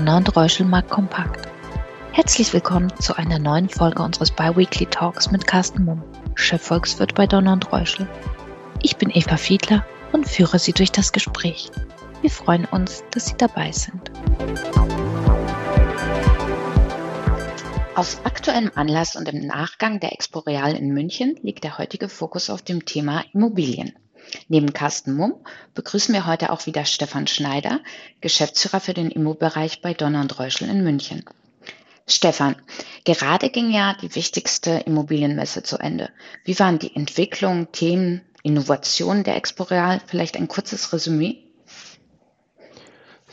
Donner und Reuschelmark kompakt. Herzlich willkommen zu einer neuen Folge unseres Biweekly Talks mit Carsten Mumm, Chefvolkswirt bei Donner und Reuschel. Ich bin Eva Fiedler und führe Sie durch das Gespräch. Wir freuen uns, dass Sie dabei sind. Aus aktuellem Anlass und im Nachgang der Expo Real in München liegt der heutige Fokus auf dem Thema Immobilien. Neben Carsten Mumm begrüßen wir heute auch wieder Stefan Schneider, Geschäftsführer für den Immobereich bei Donner und Reuschel in München. Stefan, gerade ging ja die wichtigste Immobilienmesse zu Ende. Wie waren die Entwicklungen, Themen, Innovationen der Expo Real? Vielleicht ein kurzes Resümee?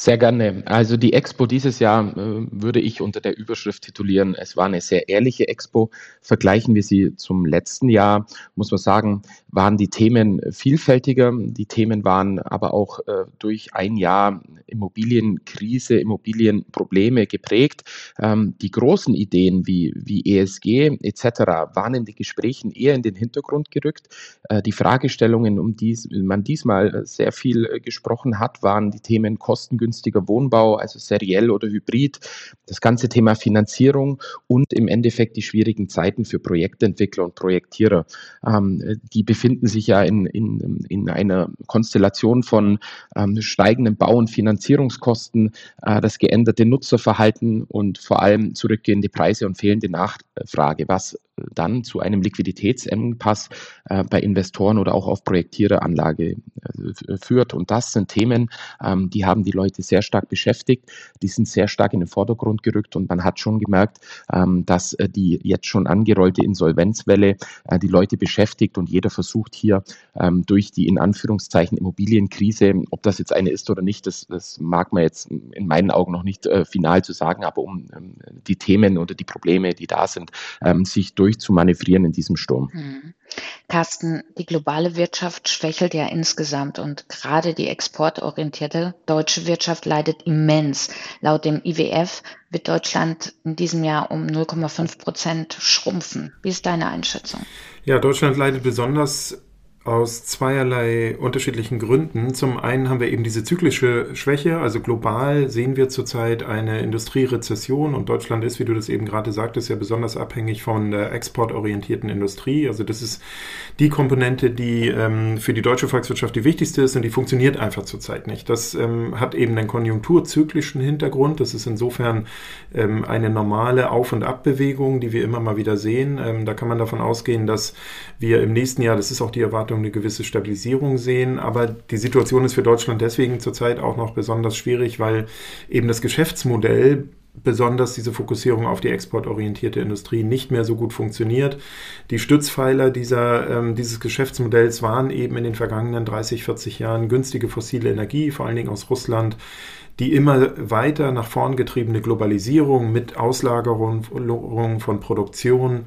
Sehr gerne. Also die Expo dieses Jahr äh, würde ich unter der Überschrift titulieren, es war eine sehr ehrliche Expo. Vergleichen wir sie zum letzten Jahr, muss man sagen, waren die Themen vielfältiger. Die Themen waren aber auch äh, durch ein Jahr Immobilienkrise, Immobilienprobleme geprägt. Ähm, die großen Ideen wie, wie ESG etc. waren in den Gesprächen eher in den Hintergrund gerückt. Äh, die Fragestellungen, um die man diesmal sehr viel äh, gesprochen hat, waren die Themen Kostengünstigkeit kostengünstiger Wohnbau, also seriell oder hybrid, das ganze Thema Finanzierung und im Endeffekt die schwierigen Zeiten für Projektentwickler und Projektierer. Ähm, die befinden sich ja in, in, in einer Konstellation von ähm, steigenden Bau- und Finanzierungskosten, äh, das geänderte Nutzerverhalten und vor allem zurückgehende Preise und fehlende Nachfrage, was dann zu einem Liquiditätsengpass äh, bei Investoren oder auch auf Projektiereranlage äh, führt. Und das sind Themen, ähm, die haben die Leute sehr stark beschäftigt, die sind sehr stark in den Vordergrund gerückt. Und man hat schon gemerkt, ähm, dass äh, die jetzt schon angerollte Insolvenzwelle äh, die Leute beschäftigt. Und jeder versucht hier ähm, durch die in Anführungszeichen Immobilienkrise, ob das jetzt eine ist oder nicht, das, das mag man jetzt in meinen Augen noch nicht äh, final zu sagen, aber um ähm, die Themen oder die Probleme, die da sind, ähm, sich durch durchzumanövrieren in diesem Sturm. Mhm. Carsten, die globale Wirtschaft schwächelt ja insgesamt und gerade die exportorientierte deutsche Wirtschaft leidet immens. Laut dem IWF wird Deutschland in diesem Jahr um 0,5 Prozent schrumpfen. Wie ist deine Einschätzung? Ja, Deutschland leidet besonders aus zweierlei unterschiedlichen Gründen. Zum einen haben wir eben diese zyklische Schwäche, also global sehen wir zurzeit eine Industrierezession und Deutschland ist, wie du das eben gerade sagtest, ja besonders abhängig von der exportorientierten Industrie. Also das ist die Komponente, die ähm, für die deutsche Volkswirtschaft die wichtigste ist und die funktioniert einfach zurzeit nicht. Das ähm, hat eben einen konjunkturzyklischen Hintergrund. Das ist insofern ähm, eine normale Auf- und Abbewegung, die wir immer mal wieder sehen. Ähm, da kann man davon ausgehen, dass wir im nächsten Jahr, das ist auch die Erwartung, eine gewisse Stabilisierung sehen. Aber die Situation ist für Deutschland deswegen zurzeit auch noch besonders schwierig, weil eben das Geschäftsmodell besonders diese Fokussierung auf die exportorientierte Industrie nicht mehr so gut funktioniert. Die Stützpfeiler dieser, ähm, dieses Geschäftsmodells waren eben in den vergangenen 30, 40 Jahren günstige fossile Energie, vor allen Dingen aus Russland, die immer weiter nach vorn getriebene Globalisierung mit Auslagerung von Produktion,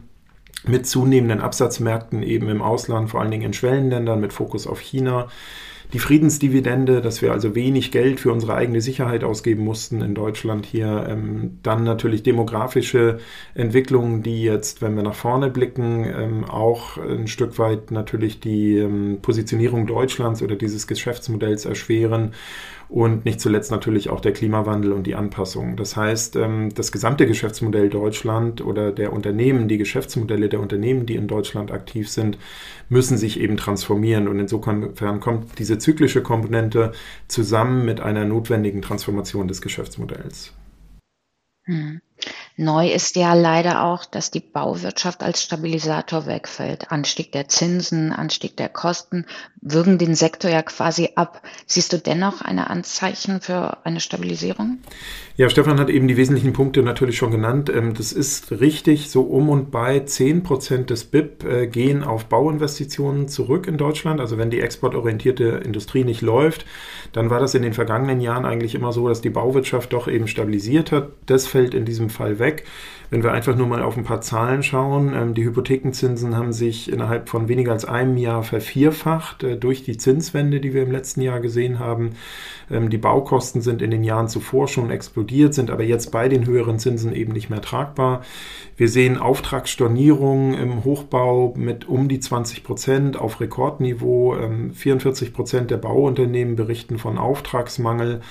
mit zunehmenden Absatzmärkten eben im Ausland, vor allen Dingen in Schwellenländern mit Fokus auf China. Die Friedensdividende, dass wir also wenig Geld für unsere eigene Sicherheit ausgeben mussten in Deutschland hier. Ähm, dann natürlich demografische Entwicklungen, die jetzt, wenn wir nach vorne blicken, ähm, auch ein Stück weit natürlich die ähm, Positionierung Deutschlands oder dieses Geschäftsmodells erschweren und nicht zuletzt natürlich auch der Klimawandel und die Anpassung. Das heißt, ähm, das gesamte Geschäftsmodell Deutschland oder der Unternehmen, die Geschäftsmodelle der Unternehmen, die in Deutschland aktiv sind, müssen sich eben transformieren. Und insofern kommt diese zyklische Komponente zusammen mit einer notwendigen Transformation des Geschäftsmodells. Hm. Neu ist ja leider auch, dass die Bauwirtschaft als Stabilisator wegfällt. Anstieg der Zinsen, Anstieg der Kosten würgen den Sektor ja quasi ab. Siehst du dennoch eine Anzeichen für eine Stabilisierung? Ja, Stefan hat eben die wesentlichen Punkte natürlich schon genannt. Ähm, das ist richtig. So um und bei 10 Prozent des BIP äh, gehen auf Bauinvestitionen zurück in Deutschland. Also wenn die exportorientierte Industrie nicht läuft, dann war das in den vergangenen Jahren eigentlich immer so, dass die Bauwirtschaft doch eben stabilisiert hat. Das fällt in diesem Fall weg. Wenn wir einfach nur mal auf ein paar Zahlen schauen, ähm, die Hypothekenzinsen haben sich innerhalb von weniger als einem Jahr vervierfacht äh, durch die Zinswende, die wir im letzten Jahr gesehen haben. Ähm, die Baukosten sind in den Jahren zuvor schon explodiert, sind aber jetzt bei den höheren Zinsen eben nicht mehr tragbar. Wir sehen Auftragsstornierungen im Hochbau mit um die 20 Prozent auf Rekordniveau. 44 ähm, Prozent der Bauunternehmen berichten von Auftragsmangel.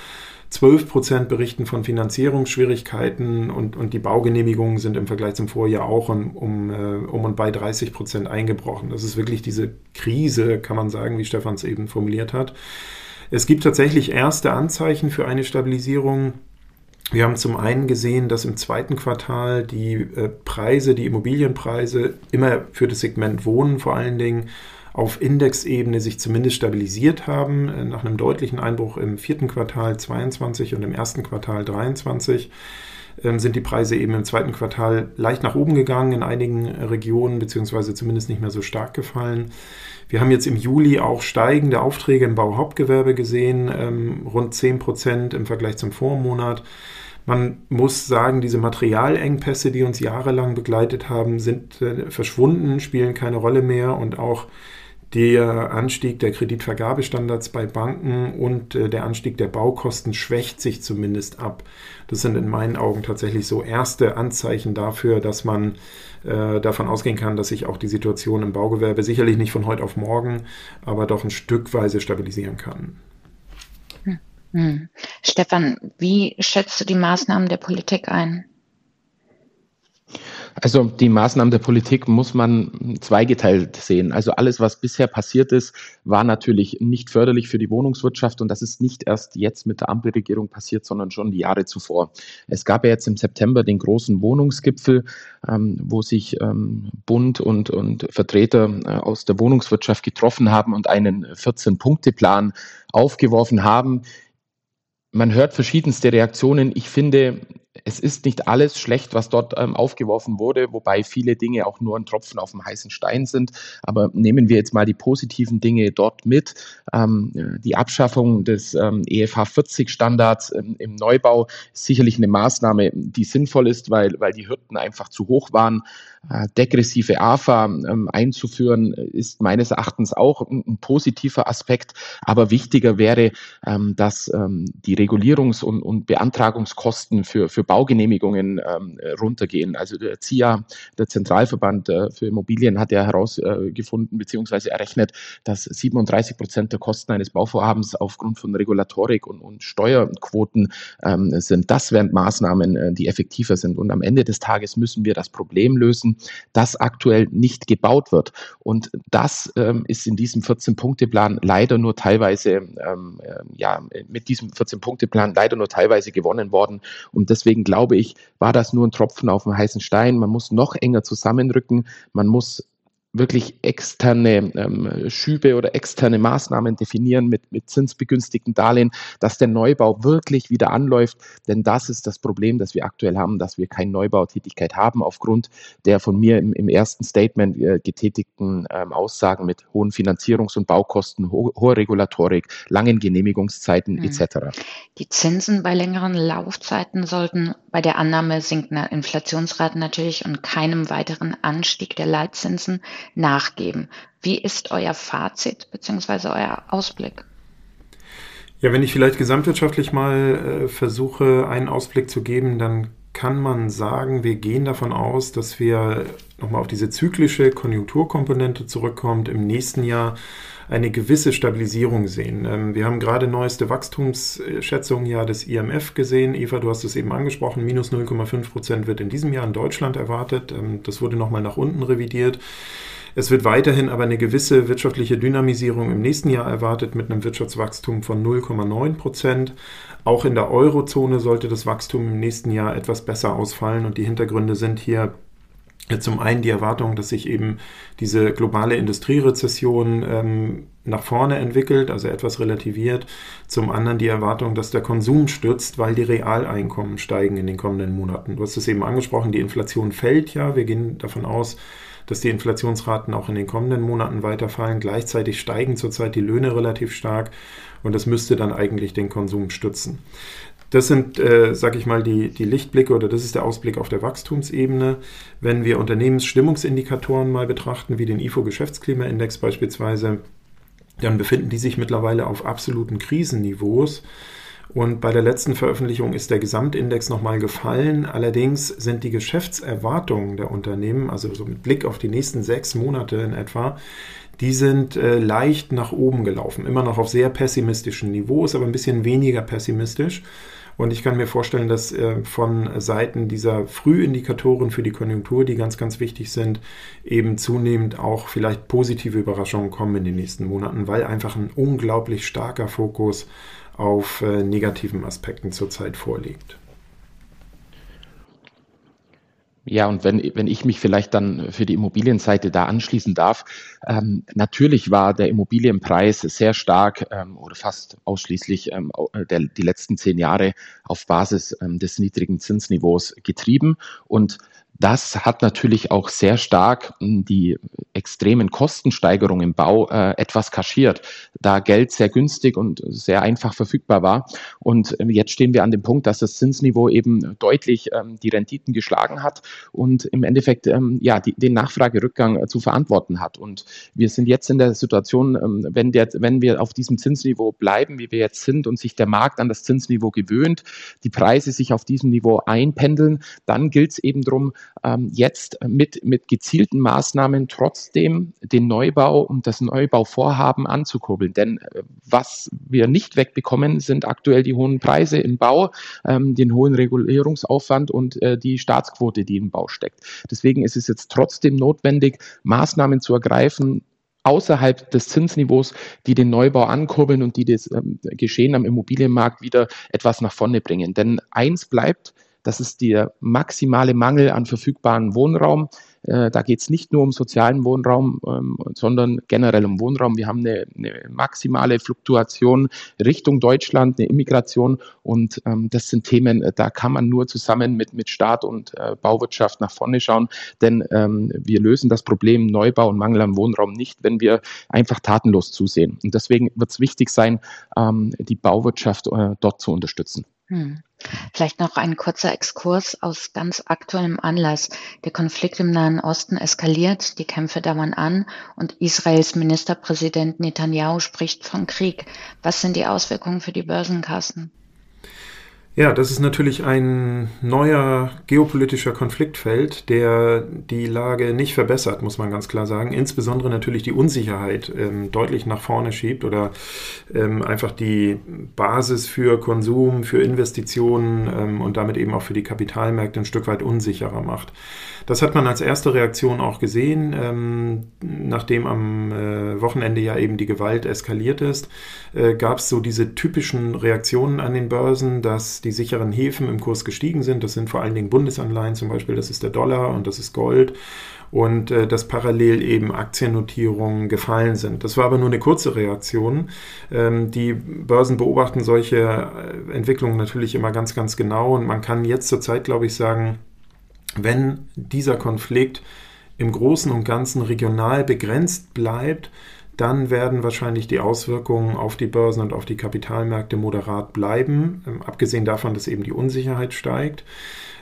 12 Prozent berichten von Finanzierungsschwierigkeiten und, und die Baugenehmigungen sind im Vergleich zum Vorjahr auch um, um, äh, um und bei 30 Prozent eingebrochen. Das ist wirklich diese Krise, kann man sagen, wie Stefan es eben formuliert hat. Es gibt tatsächlich erste Anzeichen für eine Stabilisierung. Wir haben zum einen gesehen, dass im zweiten Quartal die äh, Preise, die Immobilienpreise immer für das Segment Wohnen vor allen Dingen auf Indexebene sich zumindest stabilisiert haben, äh, nach einem deutlichen Einbruch im vierten Quartal 22 und im ersten Quartal 23 ähm, sind die Preise eben im zweiten Quartal leicht nach oben gegangen in einigen Regionen, beziehungsweise zumindest nicht mehr so stark gefallen. Wir haben jetzt im Juli auch steigende Aufträge im Bauhauptgewerbe gesehen, ähm, rund 10 Prozent im Vergleich zum Vormonat. Man muss sagen, diese Materialengpässe, die uns jahrelang begleitet haben, sind äh, verschwunden, spielen keine Rolle mehr und auch der Anstieg der Kreditvergabestandards bei Banken und äh, der Anstieg der Baukosten schwächt sich zumindest ab. Das sind in meinen Augen tatsächlich so erste Anzeichen dafür, dass man äh, davon ausgehen kann, dass sich auch die Situation im Baugewerbe sicherlich nicht von heute auf morgen, aber doch ein Stückweise stabilisieren kann. Hm. Hm. Stefan, wie schätzt du die Maßnahmen der Politik ein? Also die Maßnahmen der Politik muss man zweigeteilt sehen. Also alles, was bisher passiert ist, war natürlich nicht förderlich für die Wohnungswirtschaft und das ist nicht erst jetzt mit der Ampelregierung passiert, sondern schon die Jahre zuvor. Es gab ja jetzt im September den großen Wohnungsgipfel, ähm, wo sich ähm, Bund und, und Vertreter äh, aus der Wohnungswirtschaft getroffen haben und einen 14-Punkte-Plan aufgeworfen haben. Man hört verschiedenste Reaktionen. Ich finde, es ist nicht alles schlecht, was dort ähm, aufgeworfen wurde, wobei viele Dinge auch nur ein Tropfen auf dem heißen Stein sind. Aber nehmen wir jetzt mal die positiven Dinge dort mit. Ähm, die Abschaffung des ähm, EFH 40 Standards ähm, im Neubau ist sicherlich eine Maßnahme, die sinnvoll ist, weil, weil die Hürden einfach zu hoch waren. Äh, degressive AFA ähm, einzuführen, ist meines Erachtens auch ein, ein, positiver Aspekt. Aber wichtiger wäre, ähm, dass die Regulierungs- und, und Beantragungskosten für, für Baugenehmigungen ähm, runtergehen. Also der ZIA, der Zentralverband äh, für Immobilien, hat ja herausgefunden bzw. errechnet, dass 37 Prozent der Kosten eines Bauvorhabens aufgrund von Regulatorik und, und Steuerquoten ähm, sind. Das wären Maßnahmen, äh, die effektiver sind. Und am Ende des Tages müssen wir das Problem lösen, dass aktuell nicht gebaut wird. Und das ähm, ist in diesem 14-Punkte-Plan leider nur teilweise, ähm, äh, ja, mit diesem 14-Punkte-Plan leider nur teilweise gewonnen worden. Und deswegen Deswegen glaube ich, war das nur ein Tropfen auf dem heißen Stein. Man muss noch enger zusammenrücken. Man muss wirklich externe ähm, Schübe oder externe Maßnahmen definieren mit, mit zinsbegünstigten Darlehen, dass der Neubau wirklich wieder anläuft. Denn das ist das Problem, das wir aktuell haben, dass wir keine Neubautätigkeit haben aufgrund der von mir im, im ersten Statement äh, getätigten ähm, Aussagen mit hohen Finanzierungs- und Baukosten, ho hoher Regulatorik, langen Genehmigungszeiten mhm. etc. Die Zinsen bei längeren Laufzeiten sollten bei der Annahme sinkender Inflationsraten natürlich und keinem weiteren Anstieg der Leitzinsen nachgeben. Wie ist euer Fazit bzw. euer Ausblick? Ja, wenn ich vielleicht gesamtwirtschaftlich mal äh, versuche, einen Ausblick zu geben, dann kann man sagen, wir gehen davon aus, dass wir nochmal auf diese zyklische Konjunkturkomponente zurückkommt, im nächsten Jahr eine gewisse Stabilisierung sehen. Ähm, wir haben gerade neueste Wachstumsschätzungen ja des IMF gesehen. Eva, du hast es eben angesprochen, minus 0,5 Prozent wird in diesem Jahr in Deutschland erwartet. Ähm, das wurde nochmal nach unten revidiert. Es wird weiterhin aber eine gewisse wirtschaftliche Dynamisierung im nächsten Jahr erwartet mit einem Wirtschaftswachstum von 0,9 Prozent. Auch in der Eurozone sollte das Wachstum im nächsten Jahr etwas besser ausfallen und die Hintergründe sind hier zum einen die Erwartung, dass sich eben diese globale Industrierezession ähm, nach vorne entwickelt, also etwas relativiert. Zum anderen die Erwartung, dass der Konsum stützt, weil die Realeinkommen steigen in den kommenden Monaten. Du hast es eben angesprochen, die Inflation fällt ja. Wir gehen davon aus, dass die Inflationsraten auch in den kommenden Monaten weiterfallen. Gleichzeitig steigen zurzeit die Löhne relativ stark und das müsste dann eigentlich den Konsum stützen. Das sind, äh, sag ich mal, die, die Lichtblicke oder das ist der Ausblick auf der Wachstumsebene. Wenn wir Unternehmensstimmungsindikatoren mal betrachten, wie den IFO-Geschäftsklimaindex beispielsweise, dann befinden die sich mittlerweile auf absoluten Krisenniveaus. Und bei der letzten Veröffentlichung ist der Gesamtindex nochmal gefallen. Allerdings sind die Geschäftserwartungen der Unternehmen, also so mit Blick auf die nächsten sechs Monate in etwa, die sind äh, leicht nach oben gelaufen. Immer noch auf sehr pessimistischen Niveaus, aber ein bisschen weniger pessimistisch. Und ich kann mir vorstellen, dass äh, von Seiten dieser Frühindikatoren für die Konjunktur, die ganz, ganz wichtig sind, eben zunehmend auch vielleicht positive Überraschungen kommen in den nächsten Monaten, weil einfach ein unglaublich starker Fokus auf äh, negativen Aspekten zurzeit vorliegt. Ja, und wenn, wenn ich mich vielleicht dann für die Immobilienseite da anschließen darf, ähm, natürlich war der Immobilienpreis sehr stark ähm, oder fast ausschließlich ähm, der, die letzten zehn Jahre auf Basis ähm, des niedrigen Zinsniveaus getrieben. Und das hat natürlich auch sehr stark hm, die extremen Kostensteigerungen im Bau äh, etwas kaschiert, da Geld sehr günstig und sehr einfach verfügbar war. Und ähm, jetzt stehen wir an dem Punkt, dass das Zinsniveau eben deutlich ähm, die Renditen geschlagen hat und im Endeffekt ähm, ja die, den Nachfragerückgang äh, zu verantworten hat. Und wir sind jetzt in der Situation, ähm, wenn, der, wenn wir auf diesem Zinsniveau bleiben, wie wir jetzt sind und sich der Markt an das Zinsniveau gewöhnt, die Preise sich auf diesem Niveau einpendeln, dann gilt es eben darum, jetzt mit, mit gezielten Maßnahmen trotzdem den Neubau und das Neubauvorhaben anzukurbeln. Denn äh, was wir nicht wegbekommen, sind aktuell die hohen Preise im Bau, ähm, den hohen Regulierungsaufwand und äh, die Staatsquote, die im Bau steckt. Deswegen ist es jetzt trotzdem notwendig, Maßnahmen zu ergreifen, außerhalb des Zinsniveaus, die den Neubau ankurbeln und die das ähm, Geschehen am Immobilienmarkt wieder etwas nach vorne bringen. Denn eins bleibt, das ist der maximale Mangel an verfügbaren Wohnraum. Äh, da geht es nicht nur um sozialen Wohnraum, ähm, sondern generell um Wohnraum. Wir haben eine, eine, maximale Fluktuation Richtung Deutschland, eine Immigration und ähm, das sind Themen, äh, da kann man nur zusammen mit, mit Staat und äh, Bauwirtschaft nach vorne schauen, denn ähm, wir lösen das Problem Neubau und Mangel an Wohnraum nicht, wenn wir einfach tatenlos zusehen. Und deswegen wird es wichtig sein, die Bauwirtschaft dort zu unterstützen. Hm. Vielleicht noch ein kurzer Exkurs aus ganz aktuellem Anlass. Der Konflikt im Nahen Osten eskaliert, die Kämpfe dauern an und Israels Ministerpräsident Netanyahu spricht von Krieg. Was sind die Auswirkungen für die Börsenkassen? Ja, das ist natürlich ein neuer geopolitischer Konfliktfeld, der die Lage nicht verbessert, muss man ganz klar sagen. Insbesondere natürlich die Unsicherheit ähm, deutlich nach vorne schiebt oder ähm, einfach die Basis für Konsum, für Investitionen ähm, und damit eben auch für die Kapitalmärkte ein Stück weit unsicherer macht. Das hat man als erste Reaktion auch gesehen, ähm, nachdem am äh, Wochenende ja eben die Gewalt eskaliert ist, äh, gab es so diese typischen Reaktionen an den Börsen, dass die sicheren Häfen im Kurs gestiegen sind. Das sind vor allen Dingen Bundesanleihen zum Beispiel, das ist der Dollar und das ist Gold und äh, dass parallel eben Aktiennotierungen gefallen sind. Das war aber nur eine kurze Reaktion. Ähm, die Börsen beobachten solche äh, Entwicklungen natürlich immer ganz, ganz genau und man kann jetzt zurzeit, glaube ich, sagen, wenn dieser Konflikt im Großen und Ganzen regional begrenzt bleibt, dann werden wahrscheinlich die Auswirkungen auf die Börsen und auf die Kapitalmärkte moderat bleiben, ähm, abgesehen davon, dass eben die Unsicherheit steigt.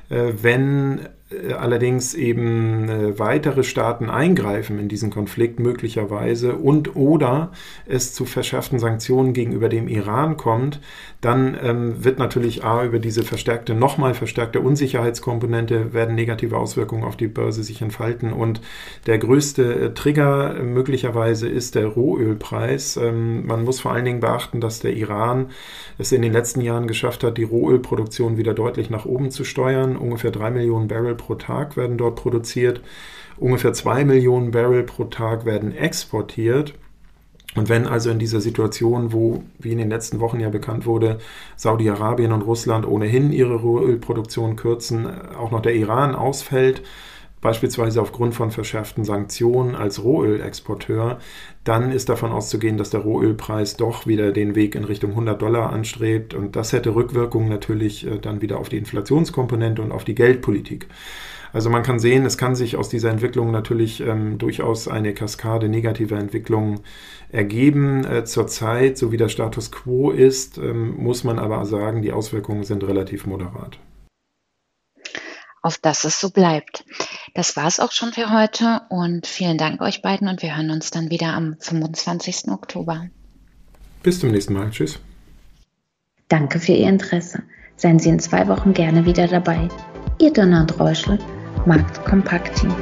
Äh, wenn allerdings eben äh, weitere Staaten eingreifen in diesen Konflikt möglicherweise und oder es zu verschärften Sanktionen gegenüber dem Iran kommt, dann ähm, wird natürlich A über diese verstärkte, nochmal verstärkte Unsicherheitskomponente werden negative Auswirkungen auf die Börse sich entfalten und der größte äh, Trigger äh, möglicherweise ist der Rohölpreis. Ähm, man muss vor allen Dingen beachten, dass der Iran es in den letzten Jahren geschafft hat, die Rohölproduktion wieder deutlich nach oben zu steuern. Ungefähr drei Millionen Barrel pro Tag werden dort produziert. Ungefähr zwei Millionen Barrel pro Tag werden exportiert. Und wenn also in dieser Situation, wo, wie in den letzten Wochen ja bekannt wurde, Saudi-Arabien und Russland ohnehin ihre Rohölproduktion kürzen, auch noch der Iran ausfällt, beispielsweise aufgrund von verschärften Sanktionen als Rohölexporteur, dann ist davon auszugehen, dass der Rohölpreis doch wieder den Weg in Richtung 100 Dollar anstrebt. Und das hätte Rückwirkungen natürlich äh, dann wieder auf die Inflationskomponente und auf die Geldpolitik. Also man kann sehen, es kann sich aus dieser Entwicklung natürlich ähm, durchaus eine Kaskade negativer Entwicklungen ergeben. Äh, zurzeit, so wie der Status quo ist, ähm, muss man aber sagen, die Auswirkungen sind relativ moderat auf dass es so bleibt. Das war es auch schon für heute und vielen Dank euch beiden und wir hören uns dann wieder am 25. Oktober. Bis zum nächsten Mal. Tschüss. Danke für Ihr Interesse. Seien Sie in zwei Wochen gerne wieder dabei. Ihr Donner und Reuschel, Markt Kompakt Team.